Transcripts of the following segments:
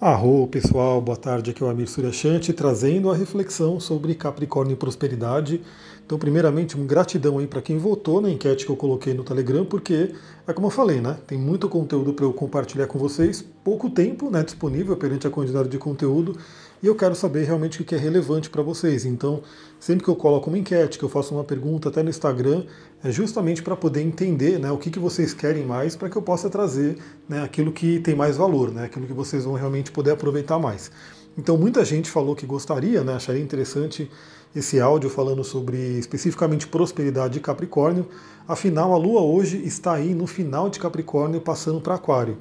Arro, pessoal, boa tarde. Aqui é o Amir Suryashanti trazendo a reflexão sobre Capricórnio e prosperidade. Então, primeiramente, uma gratidão aí para quem votou na enquete que eu coloquei no Telegram, porque é como eu falei, né? Tem muito conteúdo para eu compartilhar com vocês, pouco tempo né, disponível perante a quantidade de conteúdo, e eu quero saber realmente o que é relevante para vocês. Então, sempre que eu coloco uma enquete, que eu faço uma pergunta até no Instagram, é justamente para poder entender né, o que, que vocês querem mais, para que eu possa trazer né, aquilo que tem mais valor, né, aquilo que vocês vão realmente poder aproveitar mais. Então, muita gente falou que gostaria, né, acharia interessante esse áudio falando sobre especificamente prosperidade de Capricórnio. Afinal, a Lua hoje está aí no final de Capricórnio, passando para Aquário.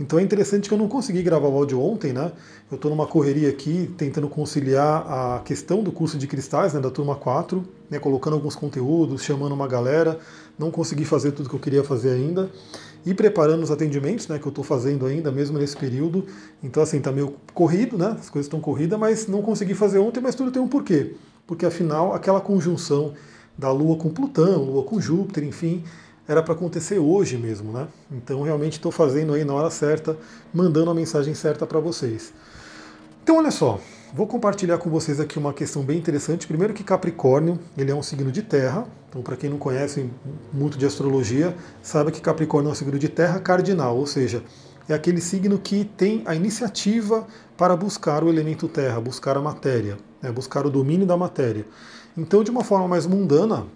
Então é interessante que eu não consegui gravar o áudio ontem, né? Eu estou numa correria aqui tentando conciliar a questão do curso de cristais, né, da turma 4, né, colocando alguns conteúdos, chamando uma galera. Não consegui fazer tudo que eu queria fazer ainda. E preparando os atendimentos, né, que eu estou fazendo ainda, mesmo nesse período. Então, assim, está meio corrido, né? As coisas estão corridas, mas não consegui fazer ontem, mas tudo tem um porquê. Porque afinal, aquela conjunção da Lua com Plutão, Lua com Júpiter, enfim, era para acontecer hoje mesmo, né? Então realmente estou fazendo aí na hora certa, mandando a mensagem certa para vocês. Então olha só, vou compartilhar com vocês aqui uma questão bem interessante. Primeiro que Capricórnio, ele é um signo de terra. Então para quem não conhece muito de astrologia, sabe que Capricórnio é um signo de terra cardinal, ou seja, é aquele signo que tem a iniciativa para buscar o elemento terra, buscar a matéria, né, buscar o domínio da matéria. Então, de uma forma mais mundana,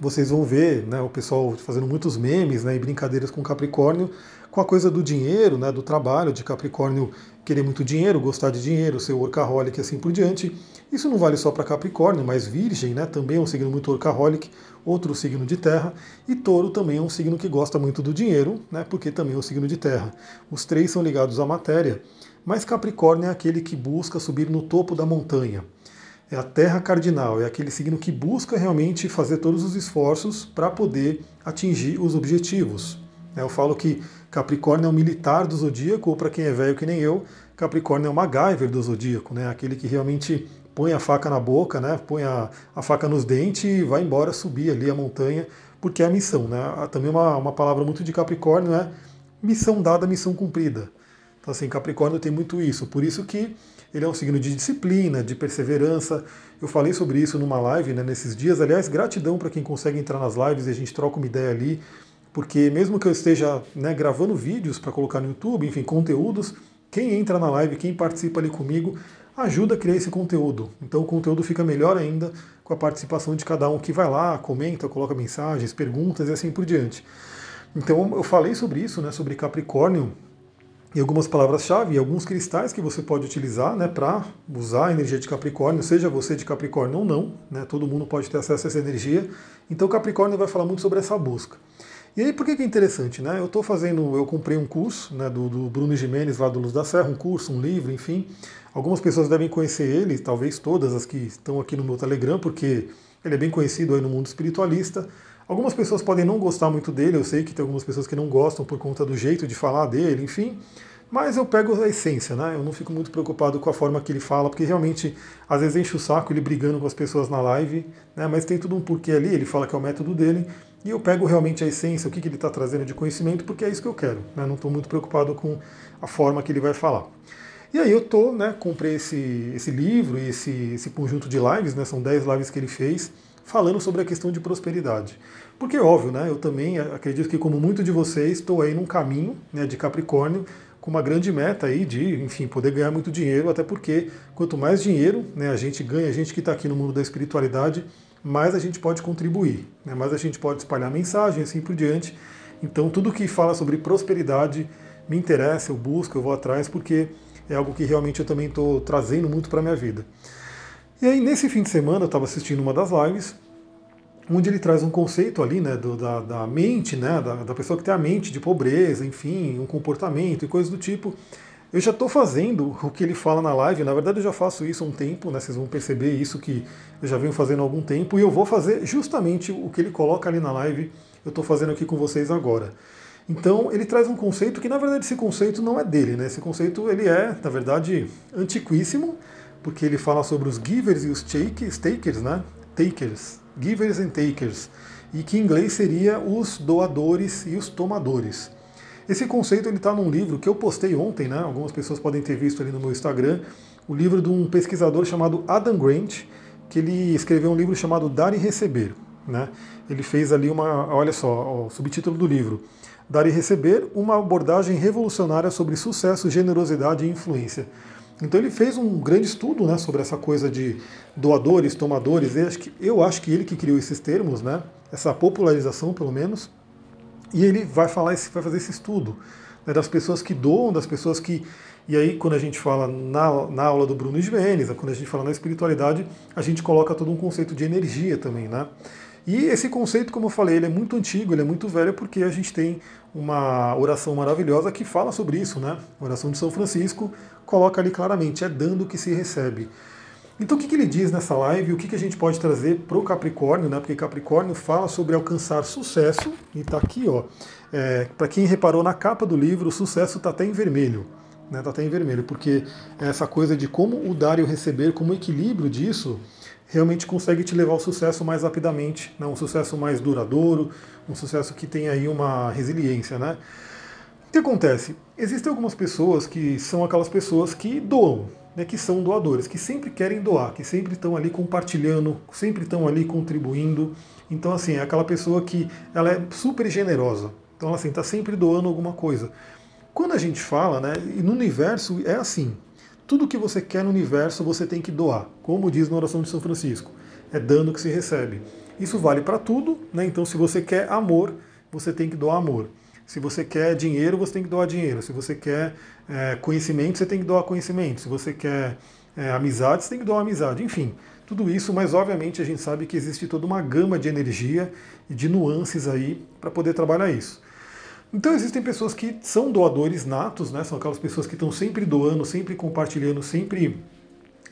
vocês vão ver né, o pessoal fazendo muitos memes né, e brincadeiras com Capricórnio, com a coisa do dinheiro, né, do trabalho, de Capricórnio querer muito dinheiro, gostar de dinheiro, ser workaholic e assim por diante. Isso não vale só para Capricórnio, mas Virgem né, também é um signo muito workaholic, outro signo de terra, e Touro também é um signo que gosta muito do dinheiro, né, porque também é um signo de terra. Os três são ligados à matéria, mas Capricórnio é aquele que busca subir no topo da montanha é a terra cardinal, é aquele signo que busca realmente fazer todos os esforços para poder atingir os objetivos. É, eu falo que Capricórnio é o militar do zodíaco, ou para quem é velho que nem eu, Capricórnio é o MacGyver do zodíaco, né? aquele que realmente põe a faca na boca, né? põe a, a faca nos dentes e vai embora subir ali a montanha, porque é a missão. Né? Também uma, uma palavra muito de Capricórnio é missão dada, missão cumprida. Então, assim, Capricórnio tem muito isso. Por isso que ele é um signo de disciplina, de perseverança. Eu falei sobre isso numa live né, nesses dias. Aliás, gratidão para quem consegue entrar nas lives e a gente troca uma ideia ali. Porque mesmo que eu esteja né, gravando vídeos para colocar no YouTube, enfim, conteúdos, quem entra na live, quem participa ali comigo, ajuda a criar esse conteúdo. Então o conteúdo fica melhor ainda com a participação de cada um que vai lá, comenta, coloca mensagens, perguntas e assim por diante. Então eu falei sobre isso, né, sobre Capricórnio, e algumas palavras-chave e alguns cristais que você pode utilizar né, para usar a energia de Capricórnio, seja você de Capricórnio ou não, né, todo mundo pode ter acesso a essa energia. Então Capricórnio vai falar muito sobre essa busca. E aí por que, que é interessante? Né? Eu estou fazendo, eu comprei um curso né, do, do Bruno Jimenez lá do Luz da Serra, um curso, um livro, enfim. Algumas pessoas devem conhecer ele, talvez todas as que estão aqui no meu Telegram, porque ele é bem conhecido aí no mundo espiritualista. Algumas pessoas podem não gostar muito dele, eu sei que tem algumas pessoas que não gostam por conta do jeito de falar dele, enfim. Mas eu pego a essência, né? Eu não fico muito preocupado com a forma que ele fala, porque realmente às vezes enche o saco ele brigando com as pessoas na live, né? Mas tem tudo um porquê ali, ele fala que é o método dele, e eu pego realmente a essência, o que, que ele está trazendo de conhecimento, porque é isso que eu quero, né? Não estou muito preocupado com a forma que ele vai falar. E aí eu tô, né, comprei esse, esse livro e esse, esse conjunto de lives, né? São 10 lives que ele fez falando sobre a questão de prosperidade. Porque, óbvio, né, eu também acredito que, como muito de vocês, estou aí num caminho né, de Capricórnio com uma grande meta aí de, enfim, poder ganhar muito dinheiro, até porque quanto mais dinheiro né, a gente ganha, a gente que está aqui no mundo da espiritualidade, mais a gente pode contribuir, né, mais a gente pode espalhar mensagem, assim por diante. Então, tudo que fala sobre prosperidade me interessa, eu busco, eu vou atrás, porque é algo que realmente eu também estou trazendo muito para a minha vida. E aí, nesse fim de semana, eu estava assistindo uma das lives, onde ele traz um conceito ali, né, do, da, da, mente, né, da, da, pessoa que tem a mente de pobreza, enfim, um comportamento e coisas do tipo. Eu já estou fazendo o que ele fala na live, na verdade eu já faço isso há um tempo, né, vocês vão perceber isso que eu já venho fazendo há algum tempo, e eu vou fazer justamente o que ele coloca ali na live, eu estou fazendo aqui com vocês agora. Então ele traz um conceito que na verdade esse conceito não é dele, né? Esse conceito ele é, na verdade, antiquíssimo, porque ele fala sobre os givers e os takers, né? Takers, givers and takers, e que em inglês seria os doadores e os tomadores. Esse conceito ele está num livro que eu postei ontem, né? Algumas pessoas podem ter visto ali no meu Instagram, o livro de um pesquisador chamado Adam Grant, que ele escreveu um livro chamado Dar e Receber. Né? Ele fez ali uma, olha só, o subtítulo do livro, Dar e Receber, uma abordagem revolucionária sobre sucesso, generosidade e influência. Então ele fez um grande estudo né, sobre essa coisa de doadores, tomadores. Eu acho, que, eu acho que ele que criou esses termos, né, essa popularização pelo menos. E ele vai falar, vai fazer esse estudo né, das pessoas que doam, das pessoas que. E aí, quando a gente fala na, na aula do Bruno de Vênis, quando a gente fala na espiritualidade, a gente coloca todo um conceito de energia também, né? E esse conceito, como eu falei, ele é muito antigo, ele é muito velho, porque a gente tem uma oração maravilhosa que fala sobre isso, né? A oração de São Francisco coloca ali claramente, é dando que se recebe. Então o que, que ele diz nessa live, o que, que a gente pode trazer para o Capricórnio, né? Porque Capricórnio fala sobre alcançar sucesso, e está aqui, ó. É, para quem reparou na capa do livro, o sucesso está até em vermelho. Né? Tá até em vermelho, porque essa coisa de como o dar e o receber, como o equilíbrio disso, realmente consegue te levar ao sucesso mais rapidamente, né? um sucesso mais duradouro, um sucesso que tem aí uma resiliência. Né? O que acontece? Existem algumas pessoas que são aquelas pessoas que doam, né, que são doadores, que sempre querem doar, que sempre estão ali compartilhando, sempre estão ali contribuindo. Então, assim, é aquela pessoa que ela é super generosa. Então, assim, está sempre doando alguma coisa. Quando a gente fala, né, no universo é assim, tudo que você quer no universo você tem que doar, como diz na oração de São Francisco. É dando que se recebe. Isso vale para tudo, né? Então, se você quer amor, você tem que doar amor. Se você quer dinheiro, você tem que doar dinheiro. Se você quer é, conhecimento, você tem que doar conhecimento. Se você quer é, amizade, você tem que doar amizade. Enfim, tudo isso, mas obviamente a gente sabe que existe toda uma gama de energia e de nuances aí para poder trabalhar isso. Então existem pessoas que são doadores natos, né? são aquelas pessoas que estão sempre doando, sempre compartilhando, sempre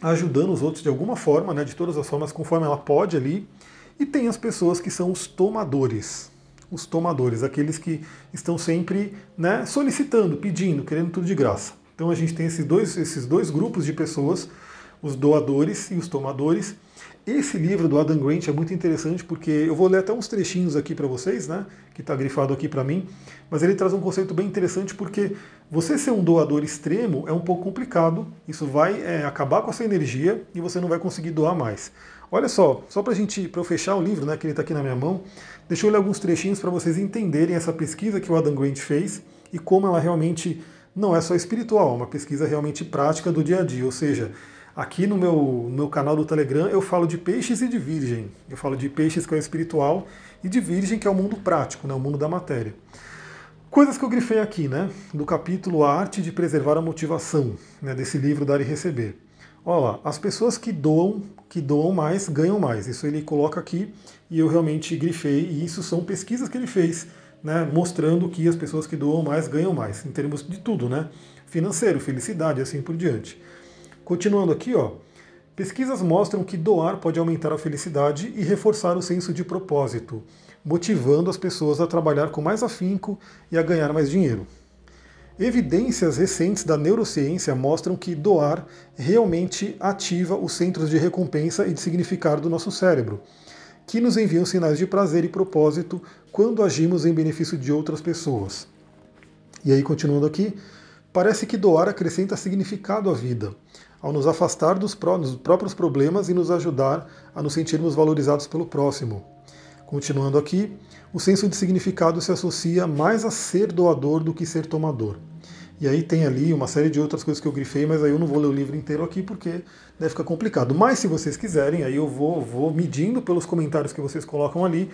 ajudando os outros de alguma forma, né? de todas as formas, conforme ela pode ali. E tem as pessoas que são os tomadores. Os tomadores, aqueles que estão sempre né, solicitando, pedindo, querendo tudo de graça. Então a gente tem esses dois, esses dois grupos de pessoas, os doadores e os tomadores. Esse livro do Adam Grant é muito interessante porque eu vou ler até uns trechinhos aqui para vocês, né? Que está grifado aqui para mim, mas ele traz um conceito bem interessante porque você ser um doador extremo é um pouco complicado. Isso vai é, acabar com a sua energia e você não vai conseguir doar mais. Olha só, só para gente, para eu fechar o livro, né? Que ele está aqui na minha mão, deixa eu ler alguns trechinhos para vocês entenderem essa pesquisa que o Adam Grant fez e como ela realmente não é só espiritual, é uma pesquisa realmente prática do dia a dia, ou seja, Aqui no meu, no meu canal do Telegram eu falo de peixes e de virgem. Eu falo de peixes que é o espiritual e de virgem que é o mundo prático, né, o mundo da matéria. Coisas que eu grifei aqui, né? Do capítulo A Arte de Preservar a Motivação, né, desse livro Dar e Receber. Olha lá, as pessoas que doam, que doam mais, ganham mais. Isso ele coloca aqui e eu realmente grifei, e isso são pesquisas que ele fez, né, mostrando que as pessoas que doam mais ganham mais, em termos de tudo, né? Financeiro, felicidade, assim por diante. Continuando aqui, ó, pesquisas mostram que doar pode aumentar a felicidade e reforçar o senso de propósito, motivando as pessoas a trabalhar com mais afinco e a ganhar mais dinheiro. Evidências recentes da neurociência mostram que doar realmente ativa os centros de recompensa e de significado do nosso cérebro, que nos enviam sinais de prazer e propósito quando agimos em benefício de outras pessoas. E aí, continuando aqui, parece que doar acrescenta significado à vida ao nos afastar dos próprios problemas e nos ajudar a nos sentirmos valorizados pelo próximo. Continuando aqui, o senso de significado se associa mais a ser doador do que ser tomador. E aí tem ali uma série de outras coisas que eu grifei, mas aí eu não vou ler o livro inteiro aqui porque deve ficar complicado. Mas se vocês quiserem, aí eu vou, vou medindo pelos comentários que vocês colocam ali.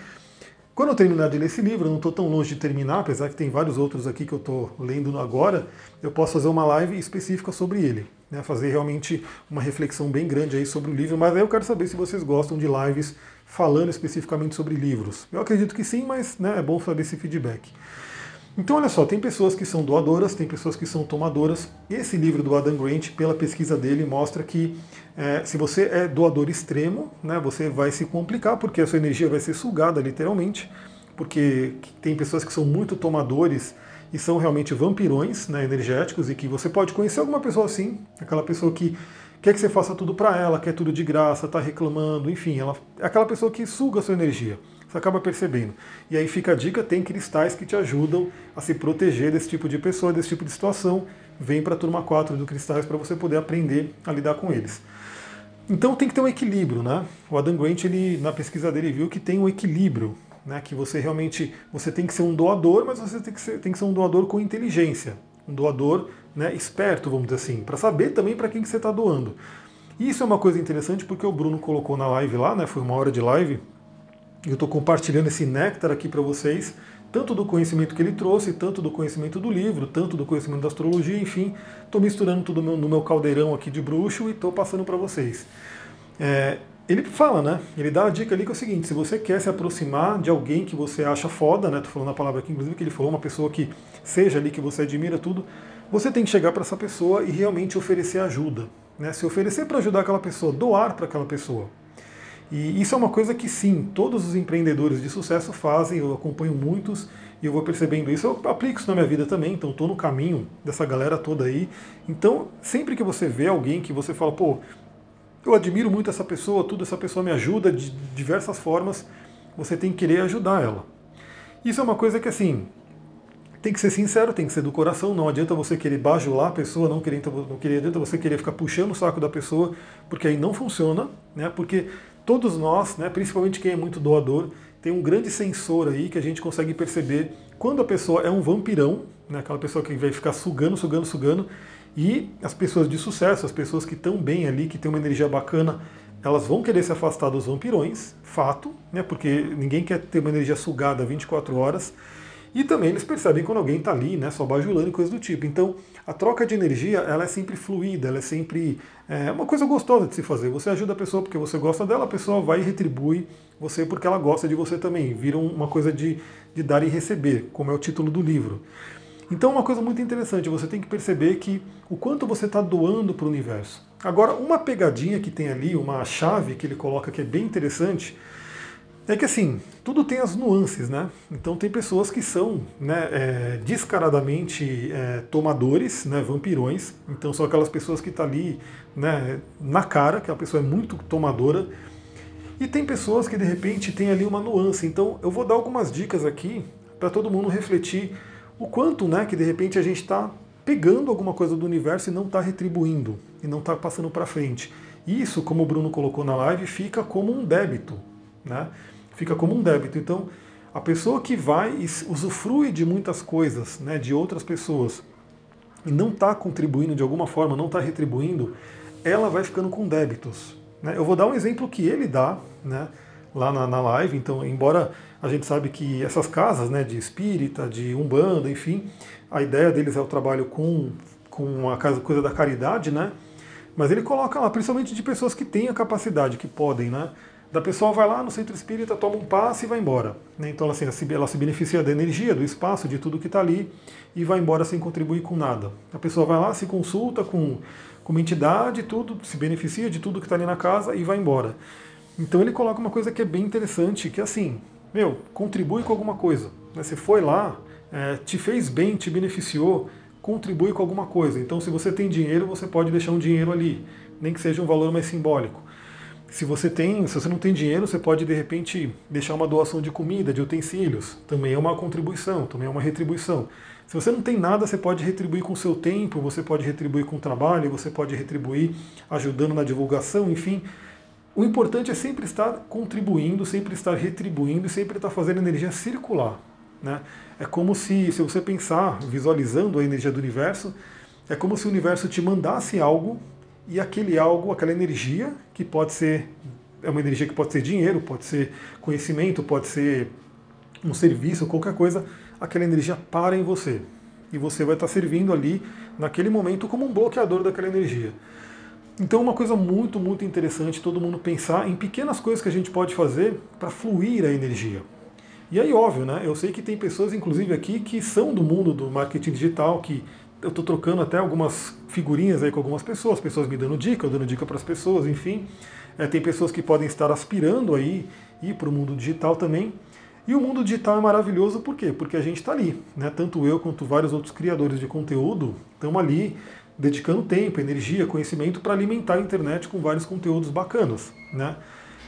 Quando eu terminar de ler esse livro, eu não estou tão longe de terminar, apesar que tem vários outros aqui que eu estou lendo agora, eu posso fazer uma live específica sobre ele né, fazer realmente uma reflexão bem grande aí sobre o livro, mas aí eu quero saber se vocês gostam de lives falando especificamente sobre livros. Eu acredito que sim, mas né, é bom saber esse feedback. Então, olha só, tem pessoas que são doadoras, tem pessoas que são tomadoras. Esse livro do Adam Grant, pela pesquisa dele, mostra que é, se você é doador extremo, né, você vai se complicar, porque a sua energia vai ser sugada, literalmente, porque tem pessoas que são muito tomadores e são realmente vampirões né, energéticos e que você pode conhecer alguma pessoa assim, aquela pessoa que quer que você faça tudo para ela, quer tudo de graça, está reclamando, enfim, ela é aquela pessoa que suga a sua energia. Você acaba percebendo. E aí fica a dica: tem cristais que te ajudam a se proteger desse tipo de pessoa, desse tipo de situação. Vem para a turma 4 do Cristais para você poder aprender a lidar com eles. Então tem que ter um equilíbrio, né? O Adam Grant, ele, na pesquisa dele, viu que tem um equilíbrio, né? Que você realmente você tem que ser um doador, mas você tem que ser, tem que ser um doador com inteligência, um doador né, esperto, vamos dizer assim, para saber também para quem que você está doando. E isso é uma coisa interessante porque o Bruno colocou na live lá, né? Foi uma hora de live eu estou compartilhando esse néctar aqui para vocês, tanto do conhecimento que ele trouxe, tanto do conhecimento do livro, tanto do conhecimento da astrologia, enfim, estou misturando tudo no meu caldeirão aqui de bruxo e estou passando para vocês. É, ele fala, né? Ele dá a dica ali que é o seguinte: se você quer se aproximar de alguém que você acha foda, né? Tô falando a palavra aqui, inclusive, que ele falou, uma pessoa que seja ali que você admira tudo, você tem que chegar para essa pessoa e realmente oferecer ajuda. Né? Se oferecer para ajudar aquela pessoa, doar para aquela pessoa. E isso é uma coisa que sim, todos os empreendedores de sucesso fazem, eu acompanho muitos e eu vou percebendo isso, eu aplico isso na minha vida também, então estou no caminho dessa galera toda aí. Então, sempre que você vê alguém que você fala, pô, eu admiro muito essa pessoa, tudo essa pessoa me ajuda de diversas formas, você tem que querer ajudar ela. Isso é uma coisa que assim, tem que ser sincero, tem que ser do coração, não adianta você querer bajular a pessoa, não, querer, não querer, adianta você querer ficar puxando o saco da pessoa, porque aí não funciona, né? Porque todos nós, né, principalmente quem é muito doador, tem um grande sensor aí que a gente consegue perceber quando a pessoa é um vampirão, né, aquela pessoa que vai ficar sugando, sugando, sugando, e as pessoas de sucesso, as pessoas que estão bem ali, que têm uma energia bacana, elas vão querer se afastar dos vampirões, fato, né, porque ninguém quer ter uma energia sugada 24 horas. E também eles percebem quando alguém está ali, né, só bajulando e coisas do tipo. Então, a troca de energia, ela é sempre fluida, ela é sempre é, uma coisa gostosa de se fazer. Você ajuda a pessoa porque você gosta dela, a pessoa vai e retribui você porque ela gosta de você também. Vira uma coisa de, de dar e receber, como é o título do livro. Então, uma coisa muito interessante, você tem que perceber que o quanto você está doando para o universo. Agora, uma pegadinha que tem ali, uma chave que ele coloca que é bem interessante, é que assim, tudo tem as nuances, né? Então tem pessoas que são né, é, descaradamente é, tomadores, né, vampirões. Então são aquelas pessoas que estão tá ali né, na cara, que a pessoa é muito tomadora. E tem pessoas que de repente tem ali uma nuance. Então eu vou dar algumas dicas aqui para todo mundo refletir o quanto né, que de repente a gente está pegando alguma coisa do universo e não está retribuindo, e não está passando para frente. Isso, como o Bruno colocou na live, fica como um débito. Né? fica como um débito. Então, a pessoa que vai e usufrui de muitas coisas, né, de outras pessoas, e não está contribuindo de alguma forma, não está retribuindo, ela vai ficando com débitos. Né? Eu vou dar um exemplo que ele dá né, lá na, na live. Então, embora a gente sabe que essas casas né, de espírita, de umbanda, enfim, a ideia deles é o trabalho com, com a casa, coisa da caridade, né? Mas ele coloca lá, principalmente de pessoas que têm a capacidade, que podem, né? da pessoa vai lá no centro espírita, toma um passe e vai embora. Né? Então assim, ela se beneficia da energia, do espaço, de tudo que está ali e vai embora sem contribuir com nada. A pessoa vai lá, se consulta com, com uma entidade, tudo, se beneficia de tudo que está ali na casa e vai embora. Então ele coloca uma coisa que é bem interessante, que é assim, meu, contribui com alguma coisa. Né? Você foi lá, é, te fez bem, te beneficiou, contribui com alguma coisa. Então se você tem dinheiro, você pode deixar um dinheiro ali, nem que seja um valor mais simbólico. Se você tem, se você não tem dinheiro, você pode de repente deixar uma doação de comida, de utensílios. Também é uma contribuição, também é uma retribuição. Se você não tem nada, você pode retribuir com seu tempo, você pode retribuir com o trabalho, você pode retribuir ajudando na divulgação, enfim. O importante é sempre estar contribuindo, sempre estar retribuindo e sempre estar fazendo energia circular. Né? É como se, se você pensar, visualizando a energia do universo, é como se o universo te mandasse algo e aquele algo, aquela energia, que pode ser é uma energia que pode ser dinheiro, pode ser conhecimento, pode ser um serviço, qualquer coisa, aquela energia para em você. E você vai estar servindo ali, naquele momento, como um bloqueador daquela energia. Então, uma coisa muito, muito interessante todo mundo pensar em pequenas coisas que a gente pode fazer para fluir a energia. E aí, óbvio, né? Eu sei que tem pessoas, inclusive aqui, que são do mundo do marketing digital, que eu estou trocando até algumas figurinhas aí com algumas pessoas, pessoas me dando dica, eu dando dica para as pessoas, enfim. É, tem pessoas que podem estar aspirando aí ir para o mundo digital também. E o mundo digital é maravilhoso por quê? Porque a gente está ali, né? Tanto eu quanto vários outros criadores de conteúdo estamos ali dedicando tempo, energia, conhecimento para alimentar a internet com vários conteúdos bacanas, né?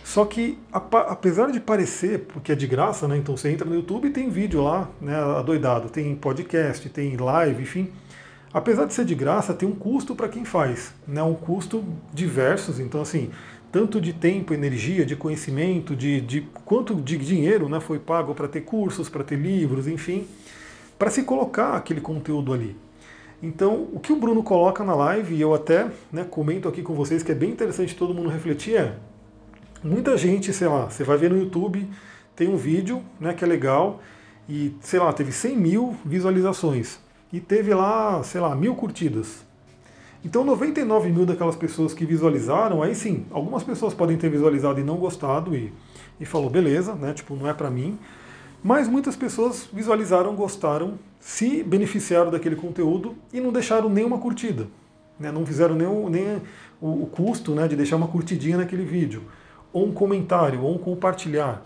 Só que, apesar de parecer, porque é de graça, né? Então você entra no YouTube e tem vídeo lá, né? Adoidado, tem podcast, tem live, enfim. Apesar de ser de graça, tem um custo para quem faz, né? Um custo diversos. Então, assim, tanto de tempo, energia, de conhecimento, de, de quanto de dinheiro né, foi pago para ter cursos, para ter livros, enfim, para se colocar aquele conteúdo ali. Então, o que o Bruno coloca na live, e eu até né, comento aqui com vocês, que é bem interessante todo mundo refletir, é Muita gente, sei lá, você vai ver no YouTube, tem um vídeo né, que é legal e, sei lá, teve 100 mil visualizações e teve lá, sei lá, mil curtidas. Então 99 mil daquelas pessoas que visualizaram, aí sim, algumas pessoas podem ter visualizado e não gostado e, e falou, beleza, né, tipo, não é para mim. Mas muitas pessoas visualizaram, gostaram, se beneficiaram daquele conteúdo e não deixaram nenhuma curtida. Né, não fizeram nem, o, o custo né, de deixar uma curtidinha naquele vídeo ou um comentário, ou um compartilhar.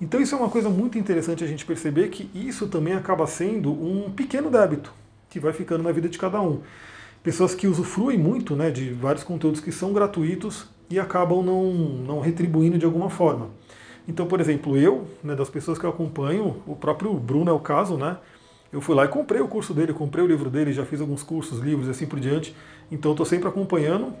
Então isso é uma coisa muito interessante a gente perceber que isso também acaba sendo um pequeno débito que vai ficando na vida de cada um. Pessoas que usufruem muito né, de vários conteúdos que são gratuitos e acabam não, não retribuindo de alguma forma. Então, por exemplo, eu, né, das pessoas que eu acompanho, o próprio Bruno é o caso, né? Eu fui lá e comprei o curso dele, comprei o livro dele, já fiz alguns cursos, livros e assim por diante. Então estou sempre acompanhando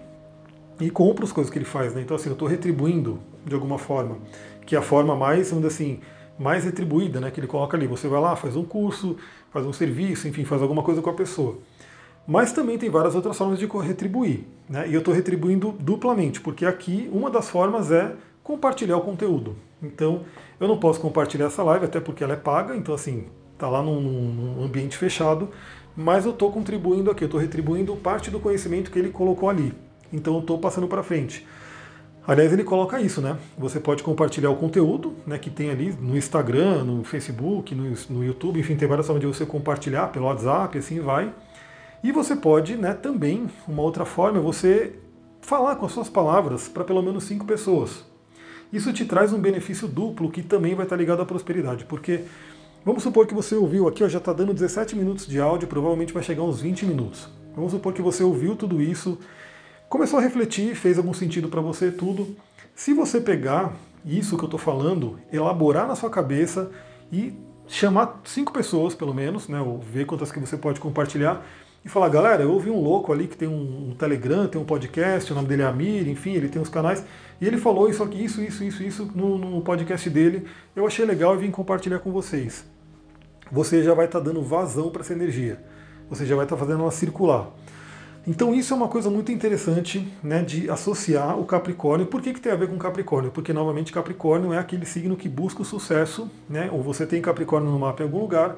e compro as coisas que ele faz. Né? Então, assim, eu estou retribuindo de alguma forma, que é a forma mais, vamos dizer assim, mais retribuída, né? Que ele coloca ali. Você vai lá, faz um curso, faz um serviço, enfim, faz alguma coisa com a pessoa. Mas também tem várias outras formas de retribuir. Né? E eu estou retribuindo duplamente, porque aqui uma das formas é compartilhar o conteúdo. Então, eu não posso compartilhar essa live, até porque ela é paga, então assim, está lá num, num, ambiente fechado, mas eu estou contribuindo aqui, eu estou retribuindo parte do conhecimento que ele colocou ali. Então eu estou passando para frente. Aliás, ele coloca isso, né? Você pode compartilhar o conteúdo né, que tem ali no Instagram, no Facebook, no, no YouTube, enfim, tem várias formas de você compartilhar pelo WhatsApp, assim vai. E você pode, né, também, uma outra forma, você falar com as suas palavras para pelo menos cinco pessoas. Isso te traz um benefício duplo que também vai estar ligado à prosperidade, porque vamos supor que você ouviu aqui, ó, já está dando 17 minutos de áudio, provavelmente vai chegar uns 20 minutos. Vamos supor que você ouviu tudo isso, começou a refletir, fez algum sentido para você, tudo. Se você pegar isso que eu estou falando, elaborar na sua cabeça e chamar cinco pessoas, pelo menos, né, ou ver quantas que você pode compartilhar, e falar, galera, eu ouvi um louco ali que tem um, um, Telegram, tem um podcast, o nome dele é Amir, enfim, ele tem uns canais, e ele falou isso aqui, isso, isso, isso, isso no, no podcast dele, eu achei legal e vim compartilhar com vocês. Você já vai estar tá dando vazão para essa energia, você já vai estar tá fazendo ela circular. Então isso é uma coisa muito interessante né, de associar o Capricórnio. Por que, que tem a ver com Capricórnio? Porque novamente Capricórnio é aquele signo que busca o sucesso, né? ou você tem Capricórnio no mapa em algum lugar,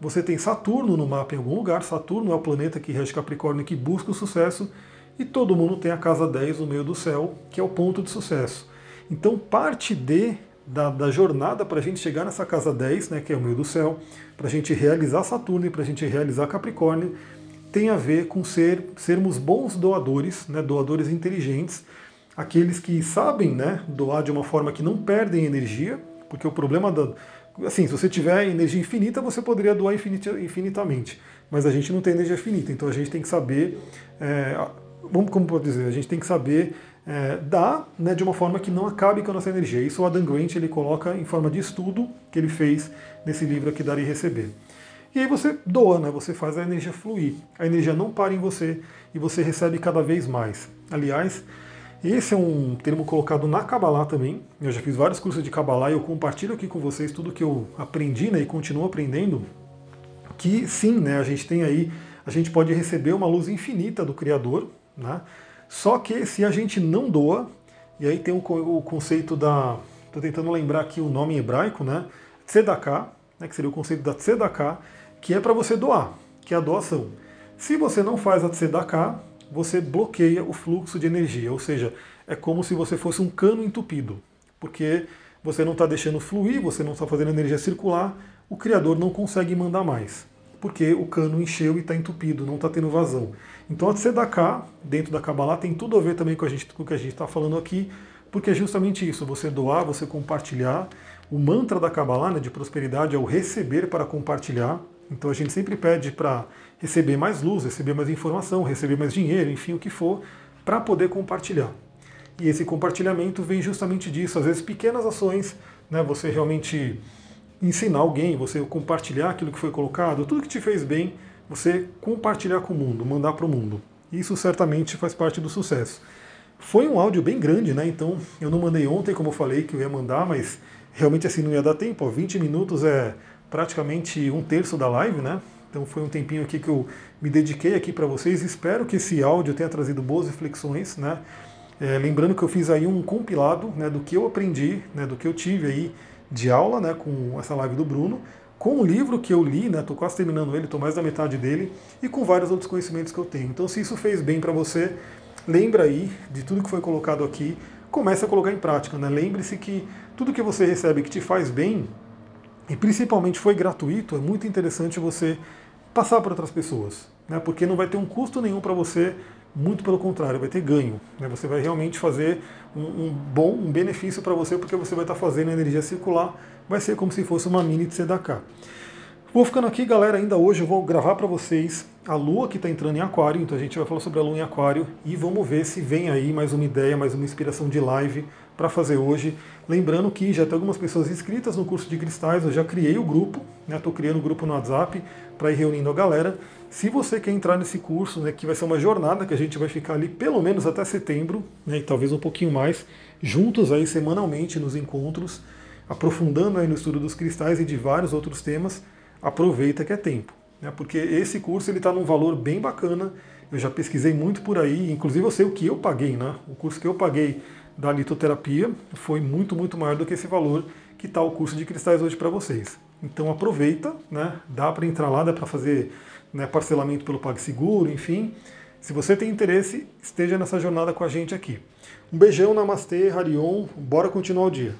você tem Saturno no mapa em algum lugar, Saturno é o planeta que rege Capricórnio que busca o sucesso, e todo mundo tem a casa 10 no meio do céu, que é o ponto de sucesso. Então parte de da, da jornada para a gente chegar nessa casa 10, né, que é o meio do céu, para a gente realizar Saturno e para a gente realizar Capricórnio, tem a ver com ser, sermos bons doadores, né, doadores inteligentes, aqueles que sabem né, doar de uma forma que não perdem energia, porque o problema da. Assim, se você tiver energia infinita, você poderia doar infinitamente, mas a gente não tem energia finita, então a gente tem que saber. É, vamos como pode dizer, a gente tem que saber é, dar né, de uma forma que não acabe com a nossa energia. Isso o Adam Grant ele coloca em forma de estudo que ele fez nesse livro aqui Dar e Receber. E aí você doa, né? você faz a energia fluir. A energia não para em você e você recebe cada vez mais. Aliás, esse é um termo colocado na Kabbalah também. Eu já fiz vários cursos de Kabbalah e eu compartilho aqui com vocês tudo que eu aprendi né, e continuo aprendendo. Que sim, né, a gente tem aí, a gente pode receber uma luz infinita do Criador, né? Só que se a gente não doa, e aí tem o, conceito da. Estou tentando lembrar aqui o nome em hebraico, né? Tzedakah, né, que seria o conceito da Tzedakah, que é para você doar, que é a doação. Se você não faz a tzedakah, você bloqueia o fluxo de energia, ou seja, é como se você fosse um cano entupido, porque você não está deixando fluir, você não está fazendo energia circular, o Criador não consegue mandar mais, porque o cano encheu e está entupido, não está tendo vazão. Então a tzedakah, dentro da Kabbalah, tem tudo a ver também com, a gente, com o que a gente está falando aqui, porque é justamente isso, você doar, você compartilhar. O mantra da Kabbalah né, de prosperidade é o receber para compartilhar, então a gente sempre pede para receber mais luz, receber mais informação, receber mais dinheiro, enfim, o que for, para poder compartilhar. E esse compartilhamento vem justamente disso, às vezes pequenas ações, né, você realmente ensinar alguém, você compartilhar aquilo que foi colocado, tudo que te fez bem, você compartilhar com o mundo, mandar para o mundo. Isso certamente faz parte do sucesso. Foi um áudio bem grande, né? Então eu não mandei ontem, como eu falei que eu ia mandar, mas realmente assim não ia dar tempo. Ó, 20 minutos é praticamente um terço da live, né? Então foi um tempinho aqui que eu me dediquei aqui para vocês. Espero que esse áudio tenha trazido boas reflexões, né? É, lembrando que eu fiz aí um compilado né, do que eu aprendi, né, do que eu tive aí de aula né, com essa live do Bruno, com o livro que eu li, né, quase terminando ele, estou mais da metade dele, e com vários outros conhecimentos que eu tenho. Então, se isso fez bem para você, lembra aí de tudo que foi colocado aqui, comece a colocar em prática. Né? Lembre-se que tudo que você recebe que te faz bem, e principalmente foi gratuito, é muito interessante você passar para outras pessoas, né? porque não vai ter um custo nenhum para você, muito pelo contrário, vai ter ganho. Né? Você vai realmente fazer um, um bom um benefício para você, porque você vai estar tá fazendo a energia circular, vai ser como se fosse uma mini Sedaká. Vou ficando aqui, galera. Ainda hoje eu vou gravar para vocês a lua que está entrando em Aquário. Então a gente vai falar sobre a lua em Aquário e vamos ver se vem aí mais uma ideia, mais uma inspiração de live para fazer hoje. Lembrando que já tem algumas pessoas inscritas no curso de cristais. Eu já criei o grupo, estou né? criando o grupo no WhatsApp para ir reunindo a galera. Se você quer entrar nesse curso, né, que vai ser uma jornada que a gente vai ficar ali pelo menos até setembro, né, e talvez um pouquinho mais, juntos aí semanalmente nos encontros, aprofundando aí no estudo dos cristais e de vários outros temas aproveita que é tempo. Né? Porque esse curso está num valor bem bacana. Eu já pesquisei muito por aí, inclusive eu sei o que eu paguei, né? O curso que eu paguei da litoterapia foi muito, muito maior do que esse valor que está o curso de cristais hoje para vocês. Então aproveita, né? Dá para entrar lá, dá para fazer né, parcelamento pelo PagSeguro, enfim. Se você tem interesse, esteja nessa jornada com a gente aqui. Um beijão, Namastê, Harion, bora continuar o dia.